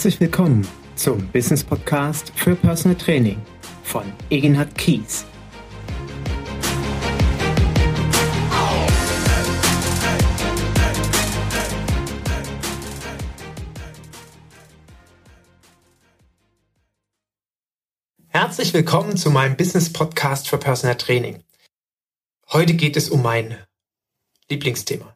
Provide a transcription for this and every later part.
Herzlich willkommen zum Business Podcast für Personal Training von Egenhard Kies. Herzlich willkommen zu meinem Business Podcast für Personal Training. Heute geht es um mein Lieblingsthema.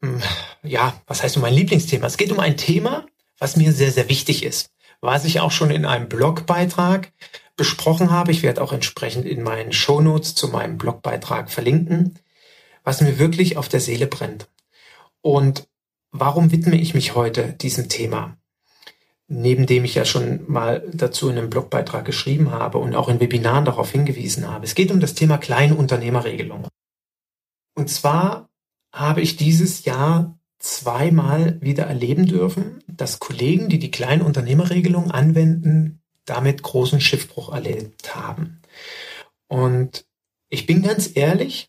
Hm, ja, was heißt um mein Lieblingsthema? Es geht um ein Thema, was mir sehr, sehr wichtig ist, was ich auch schon in einem Blogbeitrag besprochen habe. Ich werde auch entsprechend in meinen Shownotes zu meinem Blogbeitrag verlinken, was mir wirklich auf der Seele brennt. Und warum widme ich mich heute diesem Thema? Neben dem ich ja schon mal dazu in einem Blogbeitrag geschrieben habe und auch in Webinaren darauf hingewiesen habe. Es geht um das Thema Kleinunternehmerregelung. Und zwar habe ich dieses Jahr zweimal wieder erleben dürfen, dass Kollegen, die die Kleinunternehmerregelung anwenden, damit großen Schiffbruch erlebt haben. Und ich bin ganz ehrlich,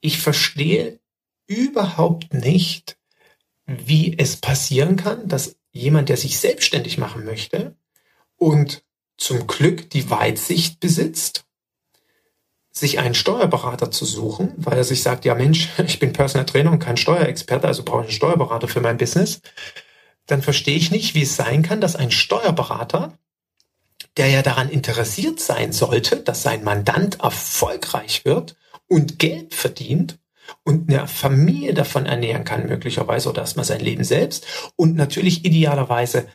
ich verstehe überhaupt nicht, wie es passieren kann, dass jemand, der sich selbstständig machen möchte und zum Glück die Weitsicht besitzt sich einen Steuerberater zu suchen, weil er sich sagt, ja Mensch, ich bin Personal Trainer und kein Steuerexperte, also brauche ich einen Steuerberater für mein Business, dann verstehe ich nicht, wie es sein kann, dass ein Steuerberater, der ja daran interessiert sein sollte, dass sein Mandant erfolgreich wird und Geld verdient und eine Familie davon ernähren kann, möglicherweise oder erstmal sein Leben selbst und natürlich idealerweise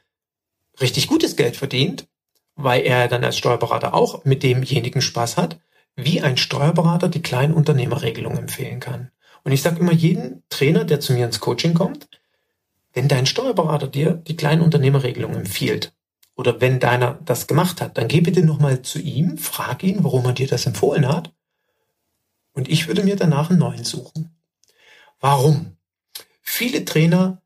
richtig gutes Geld verdient, weil er dann als Steuerberater auch mit demjenigen Spaß hat, wie ein Steuerberater die Kleinunternehmerregelung empfehlen kann. Und ich sage immer jeden Trainer, der zu mir ins Coaching kommt, wenn dein Steuerberater dir die Kleinunternehmerregelung empfiehlt oder wenn deiner das gemacht hat, dann geh bitte nochmal zu ihm, frag ihn, warum er dir das empfohlen hat. Und ich würde mir danach einen neuen suchen. Warum? Viele Trainer,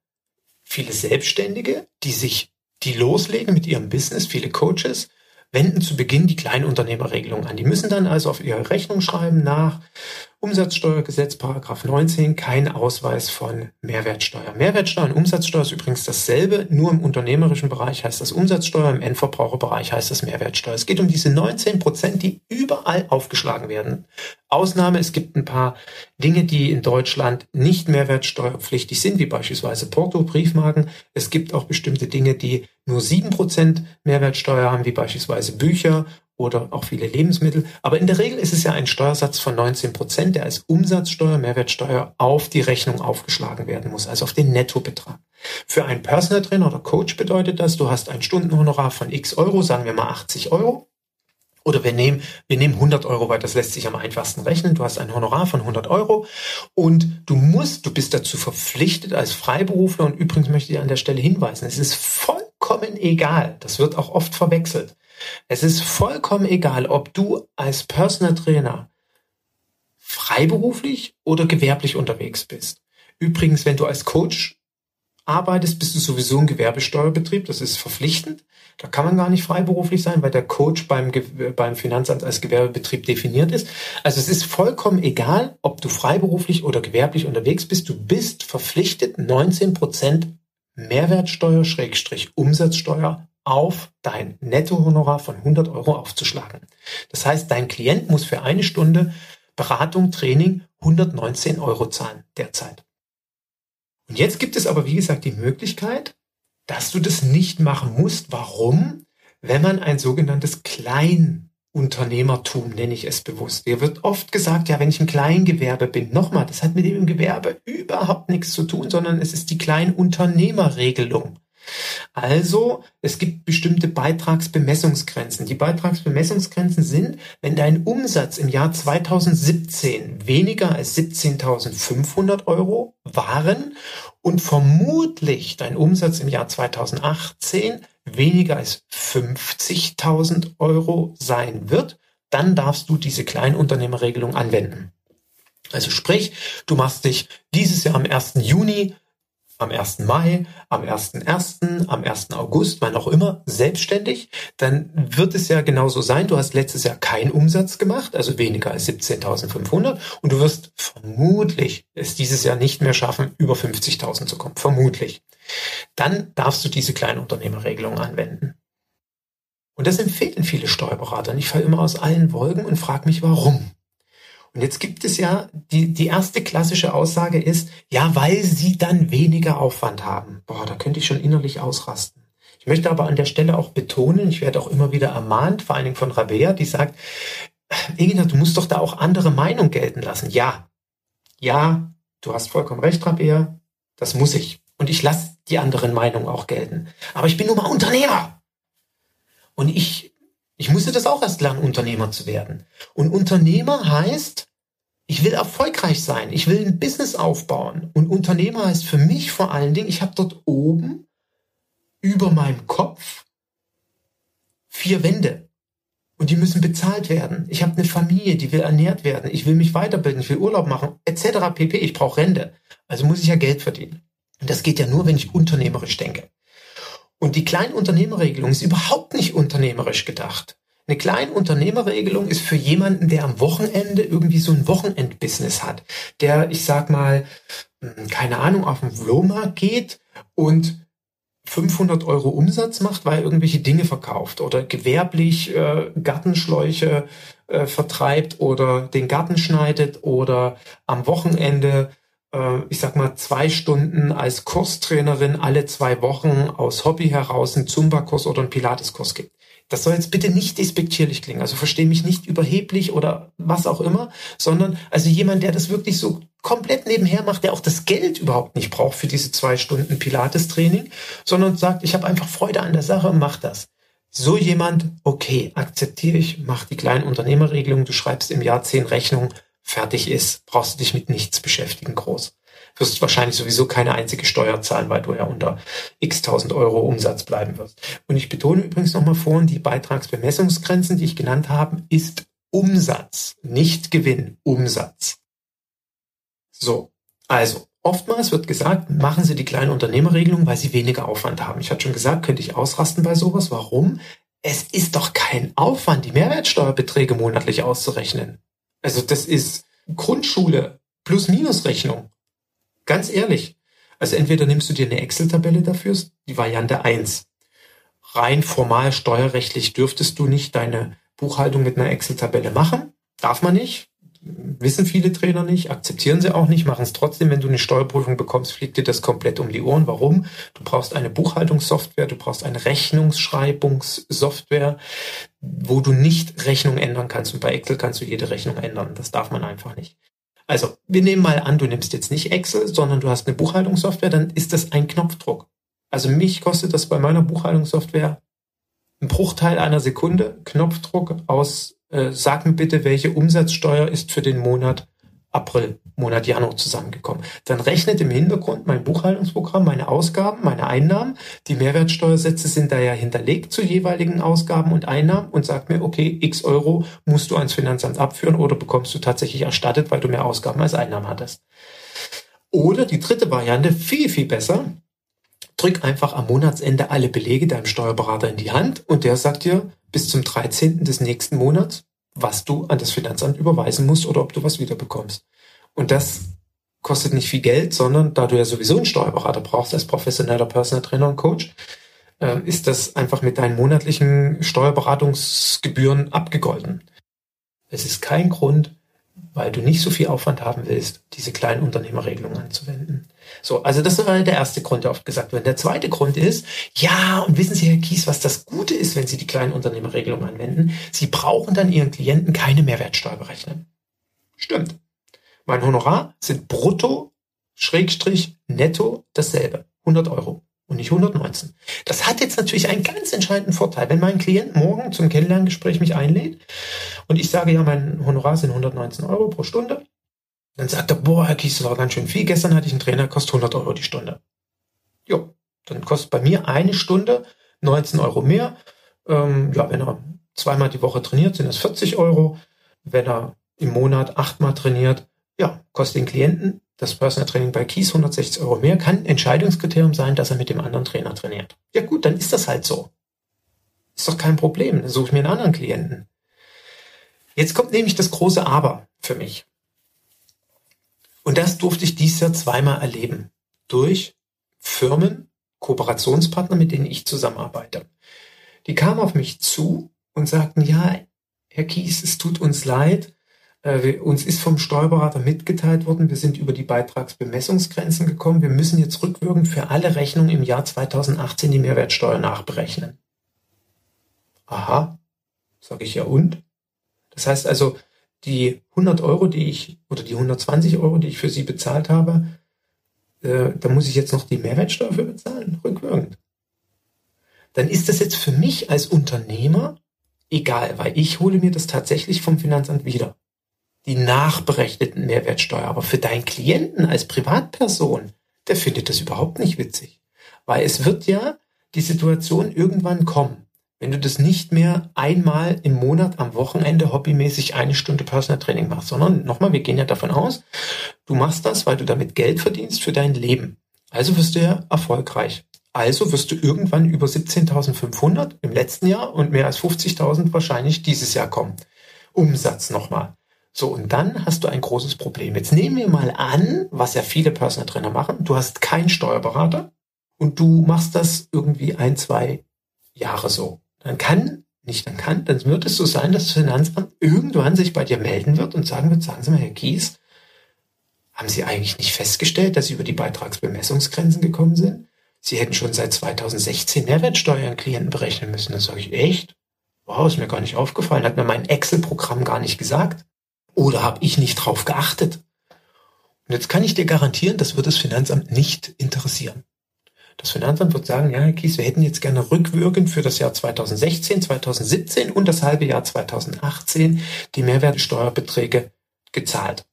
viele Selbstständige, die sich, die loslegen mit ihrem Business, viele Coaches, wenden zu Beginn die Kleinunternehmerregelung an. Die müssen dann also auf ihre Rechnung schreiben nach Umsatzsteuergesetz Paragraph 19 kein Ausweis von Mehrwertsteuer. Mehrwertsteuer und Umsatzsteuer ist übrigens dasselbe, nur im unternehmerischen Bereich heißt das Umsatzsteuer, im Endverbraucherbereich heißt das Mehrwertsteuer. Es geht um diese 19 Prozent, die überall aufgeschlagen werden. Ausnahme, es gibt ein paar Dinge, die in Deutschland nicht mehrwertsteuerpflichtig sind, wie beispielsweise Porto, Briefmarken. Es gibt auch bestimmte Dinge, die nur sieben Prozent Mehrwertsteuer haben, wie beispielsweise Bücher oder auch viele Lebensmittel. Aber in der Regel ist es ja ein Steuersatz von 19 Prozent, der als Umsatzsteuer, Mehrwertsteuer auf die Rechnung aufgeschlagen werden muss, also auf den Nettobetrag. Für einen Personal Trainer oder Coach bedeutet das, du hast ein Stundenhonorar von x Euro, sagen wir mal 80 Euro. Oder wir nehmen, wir nehmen 100 Euro, weil das lässt sich am einfachsten rechnen. Du hast ein Honorar von 100 Euro und du musst, du bist dazu verpflichtet als Freiberufler. Und übrigens möchte ich an der Stelle hinweisen, es ist vollkommen egal. Das wird auch oft verwechselt. Es ist vollkommen egal, ob du als Personal Trainer freiberuflich oder gewerblich unterwegs bist. Übrigens, wenn du als Coach arbeitest, bist du sowieso ein Gewerbesteuerbetrieb. Das ist verpflichtend. Da kann man gar nicht freiberuflich sein, weil der Coach beim, beim Finanzamt als Gewerbebetrieb definiert ist. Also es ist vollkommen egal, ob du freiberuflich oder gewerblich unterwegs bist. Du bist verpflichtet, 19 Prozent Mehrwertsteuer, Schrägstrich Umsatzsteuer auf dein Nettohonorar von 100 Euro aufzuschlagen. Das heißt, dein Klient muss für eine Stunde Beratung, Training 119 Euro zahlen derzeit. Und jetzt gibt es aber, wie gesagt, die Möglichkeit, dass du das nicht machen musst. Warum? Wenn man ein sogenanntes Kleinunternehmertum, nenne ich es bewusst. Dir wird oft gesagt, ja, wenn ich ein Kleingewerbe bin, nochmal, das hat mit dem Gewerbe überhaupt nichts zu tun, sondern es ist die Kleinunternehmerregelung. Also, es gibt bestimmte Beitragsbemessungsgrenzen. Die Beitragsbemessungsgrenzen sind, wenn dein Umsatz im Jahr 2017 weniger als 17.500 Euro waren und vermutlich dein Umsatz im Jahr 2018 weniger als 50.000 Euro sein wird, dann darfst du diese Kleinunternehmerregelung anwenden. Also sprich, du machst dich dieses Jahr am 1. Juni am 1. Mai, am 1.1., am 1. August, wann auch immer, selbstständig, dann wird es ja genauso sein. Du hast letztes Jahr keinen Umsatz gemacht, also weniger als 17.500 und du wirst vermutlich es dieses Jahr nicht mehr schaffen, über 50.000 zu kommen. Vermutlich. Dann darfst du diese Kleinunternehmerregelung anwenden. Und das empfehlen viele Steuerberater. Und ich falle immer aus allen Wolken und frage mich, warum. Und jetzt gibt es ja, die, die erste klassische Aussage ist, ja, weil sie dann weniger Aufwand haben. Boah, da könnte ich schon innerlich ausrasten. Ich möchte aber an der Stelle auch betonen, ich werde auch immer wieder ermahnt, vor allen Dingen von Rabea, die sagt, Egina, du musst doch da auch andere Meinung gelten lassen. Ja, ja, du hast vollkommen recht, Rabea, das muss ich. Und ich lasse die anderen Meinungen auch gelten. Aber ich bin nun mal Unternehmer. Und ich ich musste das auch erst lernen, Unternehmer zu werden. Und Unternehmer heißt, ich will erfolgreich sein, ich will ein Business aufbauen. Und Unternehmer heißt für mich vor allen Dingen, ich habe dort oben über meinem Kopf vier Wände. Und die müssen bezahlt werden. Ich habe eine Familie, die will ernährt werden. Ich will mich weiterbilden, ich will Urlaub machen, etc. pp. Ich brauche Rente. Also muss ich ja Geld verdienen. Und das geht ja nur, wenn ich unternehmerisch denke. Und die Kleinunternehmerregelung ist überhaupt nicht unternehmerisch gedacht. Eine Kleinunternehmerregelung ist für jemanden, der am Wochenende irgendwie so ein Wochenendbusiness hat, der, ich sag mal, hm, keine Ahnung, auf den Flohmarkt geht und 500 Euro Umsatz macht, weil er irgendwelche Dinge verkauft oder gewerblich äh, Gartenschläuche äh, vertreibt oder den Garten schneidet oder am Wochenende ich sag mal, zwei Stunden als Kurstrainerin alle zwei Wochen aus Hobby heraus einen Zumba-Kurs oder einen Pilates-Kurs gibt. Das soll jetzt bitte nicht despektierlich klingen. Also verstehe mich nicht überheblich oder was auch immer, sondern also jemand, der das wirklich so komplett nebenher macht, der auch das Geld überhaupt nicht braucht für diese zwei Stunden Pilates-Training, sondern sagt, ich habe einfach Freude an der Sache und mach das. So jemand, okay, akzeptiere ich, mach die kleinen Unternehmerregelung, du schreibst im Jahr zehn Rechnungen, fertig ist, brauchst du dich mit nichts beschäftigen groß. Wirst wahrscheinlich sowieso keine einzige Steuer zahlen, weil du ja unter x tausend Euro Umsatz bleiben wirst. Und ich betone übrigens nochmal vorhin, die Beitragsbemessungsgrenzen, die ich genannt habe, ist Umsatz, nicht Gewinn, Umsatz. So, also Oftmals wird gesagt, machen Sie die kleine Unternehmerregelung, weil Sie weniger Aufwand haben. Ich hatte schon gesagt, könnte ich ausrasten bei sowas. Warum? Es ist doch kein Aufwand, die Mehrwertsteuerbeträge monatlich auszurechnen. Also das ist Grundschule plus Minusrechnung. Ganz ehrlich. Also entweder nimmst du dir eine Excel-Tabelle dafür, die Variante 1. Rein formal steuerrechtlich dürftest du nicht deine Buchhaltung mit einer Excel-Tabelle machen. Darf man nicht wissen viele Trainer nicht, akzeptieren sie auch nicht, machen es trotzdem. Wenn du eine Steuerprüfung bekommst, fliegt dir das komplett um die Ohren. Warum? Du brauchst eine Buchhaltungssoftware, du brauchst eine Rechnungsschreibungssoftware, wo du nicht Rechnung ändern kannst. Und bei Excel kannst du jede Rechnung ändern. Das darf man einfach nicht. Also, wir nehmen mal an, du nimmst jetzt nicht Excel, sondern du hast eine Buchhaltungssoftware, dann ist das ein Knopfdruck. Also mich kostet das bei meiner Buchhaltungssoftware ein Bruchteil einer Sekunde, Knopfdruck aus äh, sag mir bitte, welche Umsatzsteuer ist für den Monat April, Monat Januar zusammengekommen. Dann rechnet im Hintergrund mein Buchhaltungsprogramm meine Ausgaben, meine Einnahmen. Die Mehrwertsteuersätze sind da ja hinterlegt zu jeweiligen Ausgaben und Einnahmen und sagt mir, okay, x Euro musst du ans Finanzamt abführen oder bekommst du tatsächlich erstattet, weil du mehr Ausgaben als Einnahmen hattest. Oder die dritte Variante, viel, viel besser. Drück einfach am Monatsende alle Belege deinem Steuerberater in die Hand und der sagt dir, bis zum 13. des nächsten Monats, was du an das Finanzamt überweisen musst oder ob du was wiederbekommst. Und das kostet nicht viel Geld, sondern da du ja sowieso einen Steuerberater brauchst als professioneller Personal Trainer und Coach, äh, ist das einfach mit deinen monatlichen Steuerberatungsgebühren abgegolten. Es ist kein Grund, weil du nicht so viel Aufwand haben willst, diese kleinen Unternehmerregelungen anzuwenden. So, also das war der erste Grund, der oft gesagt wird. Der zweite Grund ist, ja, und wissen Sie, Herr Kies, was das Gute ist, wenn Sie die kleinen Unternehmerregelungen anwenden? Sie brauchen dann Ihren Klienten keine Mehrwertsteuer berechnen. Stimmt. Mein Honorar sind brutto, Schrägstrich, netto dasselbe. 100 Euro und nicht 119. Das hat jetzt natürlich einen ganz entscheidenden Vorteil. Wenn mein Klient morgen zum Kennenlerngespräch mich einlädt und ich sage, ja, mein Honorar sind 119 Euro pro Stunde, dann sagt er, boah, Herr Kies, das war ganz schön viel. Gestern hatte ich einen Trainer, kostet 100 Euro die Stunde. Jo, dann kostet bei mir eine Stunde 19 Euro mehr. Ähm, ja, wenn er zweimal die Woche trainiert, sind das 40 Euro. Wenn er im Monat achtmal trainiert, ja, kostet den Klienten das Personal Training bei Kies 160 Euro mehr, kann Entscheidungskriterium sein, dass er mit dem anderen Trainer trainiert. Ja gut, dann ist das halt so. Ist doch kein Problem. Dann suche ich mir einen anderen Klienten. Jetzt kommt nämlich das große Aber für mich. Und das durfte ich dieses Jahr zweimal erleben. Durch Firmen, Kooperationspartner, mit denen ich zusammenarbeite. Die kamen auf mich zu und sagten, ja, Herr Kies, es tut uns leid, uns ist vom Steuerberater mitgeteilt worden, wir sind über die Beitragsbemessungsgrenzen gekommen. Wir müssen jetzt rückwirkend für alle Rechnungen im Jahr 2018 die Mehrwertsteuer nachberechnen. Aha, sage ich ja und? Das heißt also, die 100 Euro, die ich, oder die 120 Euro, die ich für Sie bezahlt habe, äh, da muss ich jetzt noch die Mehrwertsteuer für bezahlen, rückwirkend. Dann ist das jetzt für mich als Unternehmer egal, weil ich hole mir das tatsächlich vom Finanzamt wieder die nachberechneten Mehrwertsteuer. Aber für deinen Klienten als Privatperson, der findet das überhaupt nicht witzig. Weil es wird ja die Situation irgendwann kommen, wenn du das nicht mehr einmal im Monat am Wochenende hobbymäßig eine Stunde Personal Training machst, sondern nochmal, wir gehen ja davon aus, du machst das, weil du damit Geld verdienst für dein Leben. Also wirst du ja erfolgreich. Also wirst du irgendwann über 17.500 im letzten Jahr und mehr als 50.000 wahrscheinlich dieses Jahr kommen. Umsatz nochmal. So, und dann hast du ein großes Problem. Jetzt nehmen wir mal an, was ja viele Personal Trainer machen. Du hast keinen Steuerberater und du machst das irgendwie ein, zwei Jahre so. Dann kann, nicht dann kann, dann wird es so sein, dass das Finanzamt irgendwann sich bei dir melden wird und sagen wird, sagen Sie mal, Herr Kies, haben Sie eigentlich nicht festgestellt, dass Sie über die Beitragsbemessungsgrenzen gekommen sind? Sie hätten schon seit 2016 Mehrwertsteuer an Klienten berechnen müssen. Dann sage ich, echt? Wow, ist mir gar nicht aufgefallen, hat mir mein Excel-Programm gar nicht gesagt. Oder habe ich nicht drauf geachtet? Und jetzt kann ich dir garantieren, das wird das Finanzamt nicht interessieren. Das Finanzamt wird sagen, ja, Herr Kies, wir hätten jetzt gerne rückwirkend für das Jahr 2016, 2017 und das halbe Jahr 2018 die Mehrwertsteuerbeträge gezahlt.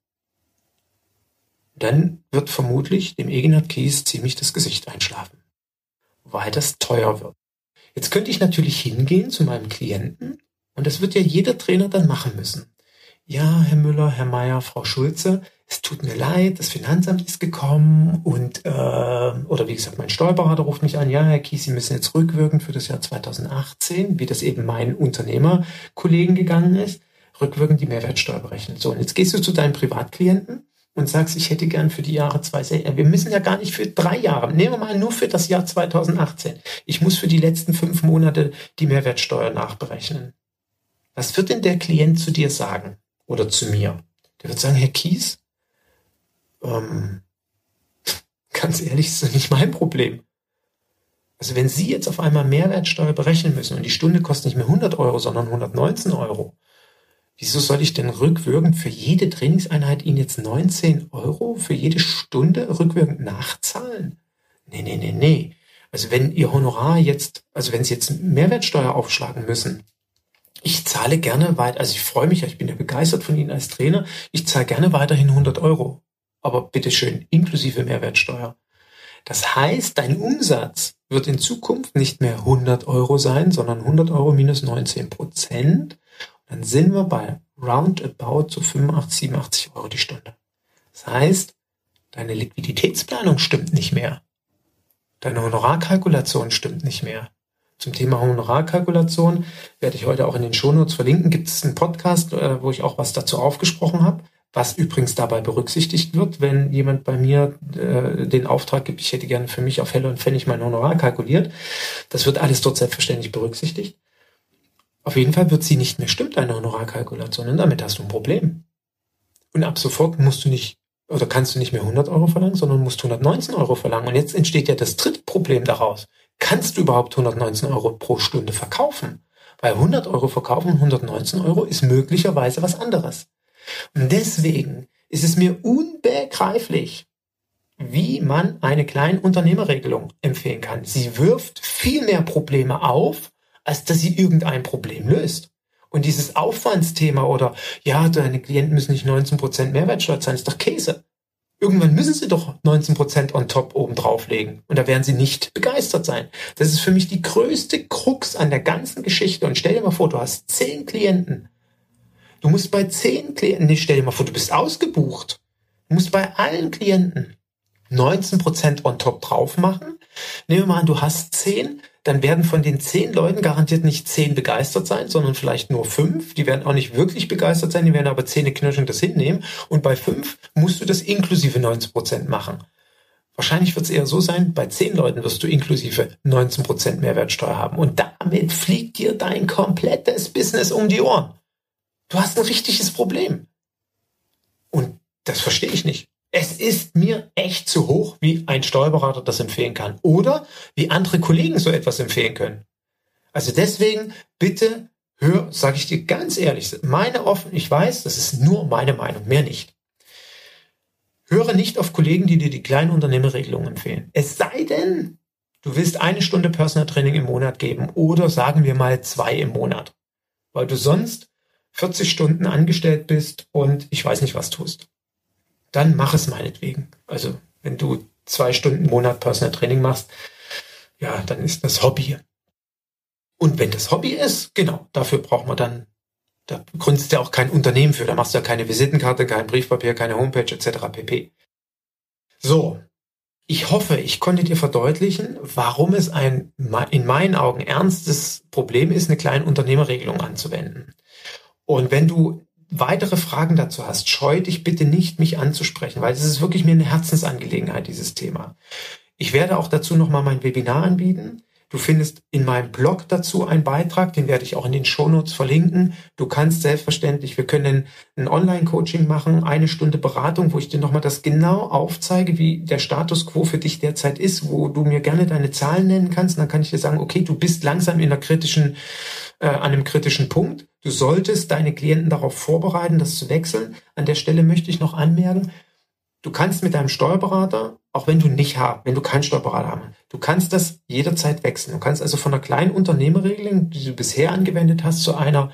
Dann wird vermutlich dem Egenhard Kies ziemlich das Gesicht einschlafen, weil das teuer wird. Jetzt könnte ich natürlich hingehen zu meinem Klienten und das wird ja jeder Trainer dann machen müssen ja, Herr Müller, Herr Meier, Frau Schulze, es tut mir leid, das Finanzamt ist gekommen und, äh, oder wie gesagt, mein Steuerberater ruft mich an, ja, Herr Kies, Sie müssen jetzt rückwirken für das Jahr 2018, wie das eben meinen Unternehmerkollegen gegangen ist, rückwirkend die Mehrwertsteuer berechnen. So, und jetzt gehst du zu deinem Privatklienten und sagst, ich hätte gern für die Jahre zwei, wir müssen ja gar nicht für drei Jahre, nehmen wir mal nur für das Jahr 2018. Ich muss für die letzten fünf Monate die Mehrwertsteuer nachberechnen. Was wird denn der Klient zu dir sagen? Oder zu mir. Der wird sagen, Herr Kies, ähm, ganz ehrlich, ist nicht mein Problem. Also wenn Sie jetzt auf einmal Mehrwertsteuer berechnen müssen und die Stunde kostet nicht mehr 100 Euro, sondern 119 Euro, wieso soll ich denn rückwirkend für jede Trainingseinheit Ihnen jetzt 19 Euro für jede Stunde rückwirkend nachzahlen? Nee, nee, nee, nee. Also wenn Ihr Honorar jetzt, also wenn Sie jetzt Mehrwertsteuer aufschlagen müssen, ich zahle gerne weit, also ich freue mich, ich bin ja begeistert von Ihnen als Trainer, ich zahle gerne weiterhin 100 Euro. Aber bitteschön, inklusive Mehrwertsteuer. Das heißt, dein Umsatz wird in Zukunft nicht mehr 100 Euro sein, sondern 100 Euro minus 19 Prozent. Dann sind wir bei roundabout zu 85, 87 Euro die Stunde. Das heißt, deine Liquiditätsplanung stimmt nicht mehr. Deine Honorarkalkulation stimmt nicht mehr. Zum Thema Honorarkalkulation werde ich heute auch in den Shownotes verlinken. Gibt es einen Podcast, äh, wo ich auch was dazu aufgesprochen habe, was übrigens dabei berücksichtigt wird, wenn jemand bei mir äh, den Auftrag gibt, ich hätte gerne für mich auf Helle und Pfennig mein Honorar kalkuliert. Das wird alles dort selbstverständlich berücksichtigt. Auf jeden Fall wird sie nicht mehr stimmt, deine Honorarkalkulation, und damit hast du ein Problem. Und ab sofort musst du nicht oder kannst du nicht mehr 100 Euro verlangen, sondern musst 119 Euro verlangen. Und jetzt entsteht ja das dritte Problem daraus kannst du überhaupt 119 Euro pro Stunde verkaufen? Weil 100 Euro verkaufen und 119 Euro ist möglicherweise was anderes. Und deswegen ist es mir unbegreiflich, wie man eine Kleinunternehmerregelung empfehlen kann. Sie wirft viel mehr Probleme auf, als dass sie irgendein Problem löst. Und dieses Aufwandsthema oder, ja, deine Klienten müssen nicht 19% Mehrwertsteuer zahlen, ist doch Käse. Irgendwann müssen sie doch 19% on top oben drauflegen. Und da werden sie nicht begeistert sein. Das ist für mich die größte Krux an der ganzen Geschichte. Und stell dir mal vor, du hast zehn Klienten. Du musst bei zehn Klienten, nicht stell dir mal vor, du bist ausgebucht. musst bei allen Klienten 19% on top drauf machen. Nehmen wir mal an, du hast 10, dann werden von den 10 Leuten garantiert nicht 10 begeistert sein, sondern vielleicht nur 5. Die werden auch nicht wirklich begeistert sein, die werden aber zähneknirschend das hinnehmen. Und bei 5 musst du das inklusive 19% machen. Wahrscheinlich wird es eher so sein, bei 10 Leuten wirst du inklusive 19% Mehrwertsteuer haben. Und damit fliegt dir dein komplettes Business um die Ohren. Du hast ein richtiges Problem. Und das verstehe ich nicht. Es ist mir echt zu hoch, wie ein Steuerberater das empfehlen kann. Oder wie andere Kollegen so etwas empfehlen können. Also deswegen bitte hör, sage ich dir ganz ehrlich, meine offen, ich weiß, das ist nur meine Meinung, mehr nicht. Höre nicht auf Kollegen, die dir die kleinen Unternehmerregelung empfehlen. Es sei denn, du willst eine Stunde Personal Training im Monat geben oder sagen wir mal zwei im Monat, weil du sonst 40 Stunden angestellt bist und ich weiß nicht was tust. Dann mach es meinetwegen. Also wenn du zwei Stunden im Monat Personal Training machst, ja, dann ist das Hobby. Und wenn das Hobby ist, genau, dafür braucht man dann da gründest du ja auch kein Unternehmen für, da machst du ja keine Visitenkarte, kein Briefpapier, keine Homepage etc. pp. So, ich hoffe, ich konnte dir verdeutlichen, warum es ein in meinen Augen ernstes Problem ist, eine kleine Unternehmerregelung anzuwenden. Und wenn du weitere Fragen dazu hast, scheu dich bitte nicht, mich anzusprechen, weil es ist wirklich mir eine Herzensangelegenheit, dieses Thema. Ich werde auch dazu nochmal mein Webinar anbieten. Du findest in meinem Blog dazu einen Beitrag, den werde ich auch in den Shownotes verlinken. Du kannst selbstverständlich, wir können ein Online-Coaching machen, eine Stunde Beratung, wo ich dir nochmal das genau aufzeige, wie der Status quo für dich derzeit ist, wo du mir gerne deine Zahlen nennen kannst. Und dann kann ich dir sagen, okay, du bist langsam in einer kritischen, äh, an einem kritischen Punkt. Du solltest deine Klienten darauf vorbereiten, das zu wechseln. An der Stelle möchte ich noch anmerken, Du kannst mit deinem Steuerberater, auch wenn du nicht hast, wenn du keinen Steuerberater hast, du kannst das jederzeit wechseln. Du kannst also von einer kleinen Unternehmerregelung, die du bisher angewendet hast, zu einer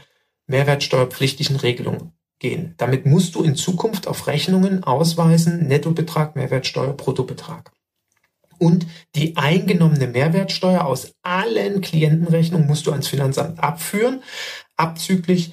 mehrwertsteuerpflichtigen Regelung gehen. Damit musst du in Zukunft auf Rechnungen ausweisen Nettobetrag, Mehrwertsteuer, Bruttobetrag. Und die eingenommene Mehrwertsteuer aus allen Klientenrechnungen musst du ans Finanzamt abführen, abzüglich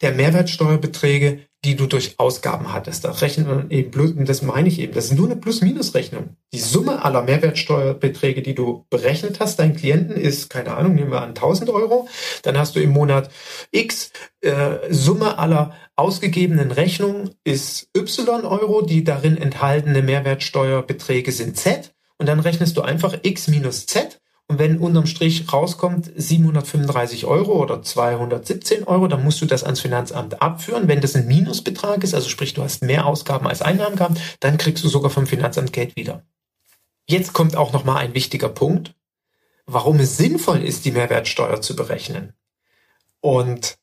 der Mehrwertsteuerbeträge, die du durch Ausgaben hattest. Da rechnet man eben bloß, und das meine ich eben, das ist nur eine Plus-Minus-Rechnung. Die Summe aller Mehrwertsteuerbeträge, die du berechnet hast, deinen Klienten ist, keine Ahnung, nehmen wir an 1000 Euro. Dann hast du im Monat X, äh, Summe aller ausgegebenen Rechnungen ist Y Euro, die darin enthaltene Mehrwertsteuerbeträge sind Z. Und dann rechnest du einfach X minus Z und wenn unterm Strich rauskommt 735 Euro oder 217 Euro, dann musst du das ans Finanzamt abführen. Wenn das ein Minusbetrag ist, also sprich du hast mehr Ausgaben als Einnahmen gehabt, dann kriegst du sogar vom Finanzamt Geld wieder. Jetzt kommt auch noch mal ein wichtiger Punkt, warum es sinnvoll ist, die Mehrwertsteuer zu berechnen und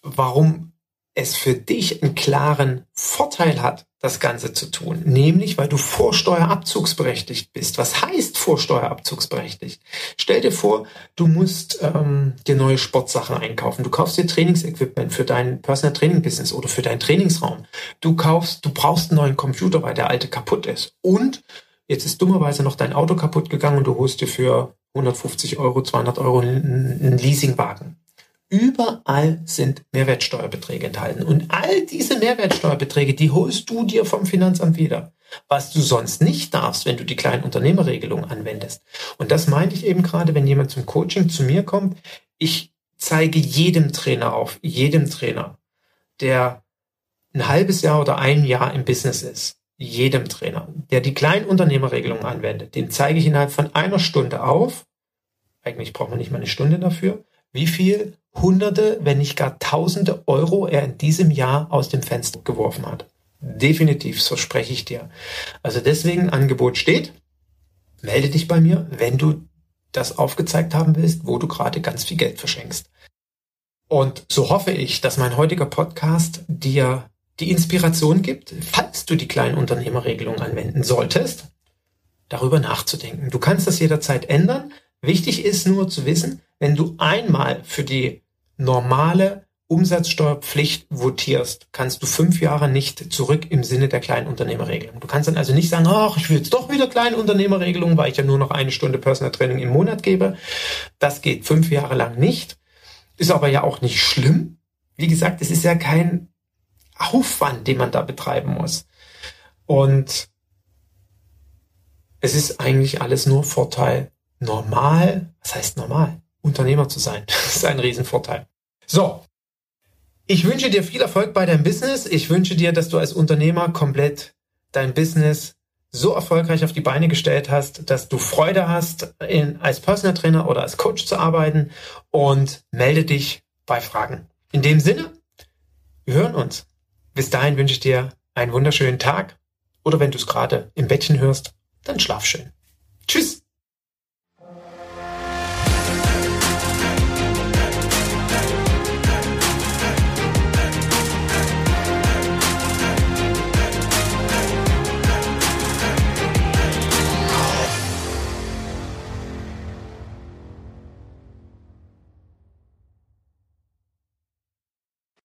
warum es für dich einen klaren Vorteil hat, das Ganze zu tun. Nämlich, weil du vorsteuerabzugsberechtigt bist. Was heißt vorsteuerabzugsberechtigt? Stell dir vor, du musst ähm, dir neue Sportsachen einkaufen. Du kaufst dir Trainingsequipment für dein Personal Training Business oder für deinen Trainingsraum. Du kaufst, du brauchst einen neuen Computer, weil der alte kaputt ist. Und jetzt ist dummerweise noch dein Auto kaputt gegangen und du holst dir für 150 Euro, 200 Euro einen Leasingwagen. Überall sind Mehrwertsteuerbeträge enthalten. Und all diese Mehrwertsteuerbeträge, die holst du dir vom Finanzamt wieder. Was du sonst nicht darfst, wenn du die kleinen Unternehmerregelung anwendest. Und das meinte ich eben gerade, wenn jemand zum Coaching zu mir kommt. Ich zeige jedem Trainer auf, jedem Trainer, der ein halbes Jahr oder ein Jahr im Business ist, jedem Trainer, der die kleinen Unternehmerregelung anwendet, dem zeige ich innerhalb von einer Stunde auf, eigentlich braucht man nicht mal eine Stunde dafür, wie viel Hunderte, wenn nicht gar Tausende Euro er in diesem Jahr aus dem Fenster geworfen hat. Definitiv, so spreche ich dir. Also deswegen Angebot steht. Melde dich bei mir, wenn du das aufgezeigt haben willst, wo du gerade ganz viel Geld verschenkst. Und so hoffe ich, dass mein heutiger Podcast dir die Inspiration gibt, falls du die kleinen Unternehmerregelung anwenden solltest, darüber nachzudenken. Du kannst das jederzeit ändern. Wichtig ist nur zu wissen, wenn du einmal für die normale Umsatzsteuerpflicht votierst, kannst du fünf Jahre nicht zurück im Sinne der Kleinunternehmerregelung. Du kannst dann also nicht sagen, ach, ich will jetzt doch wieder Kleinunternehmerregelung, weil ich ja nur noch eine Stunde Personal Training im Monat gebe. Das geht fünf Jahre lang nicht. Ist aber ja auch nicht schlimm. Wie gesagt, es ist ja kein Aufwand, den man da betreiben muss. Und es ist eigentlich alles nur Vorteil. Normal, was heißt normal? Unternehmer zu sein. Das ist ein Riesenvorteil. So. Ich wünsche dir viel Erfolg bei deinem Business. Ich wünsche dir, dass du als Unternehmer komplett dein Business so erfolgreich auf die Beine gestellt hast, dass du Freude hast, in, als Personal Trainer oder als Coach zu arbeiten und melde dich bei Fragen. In dem Sinne, wir hören uns. Bis dahin wünsche ich dir einen wunderschönen Tag oder wenn du es gerade im Bettchen hörst, dann schlaf schön. Tschüss!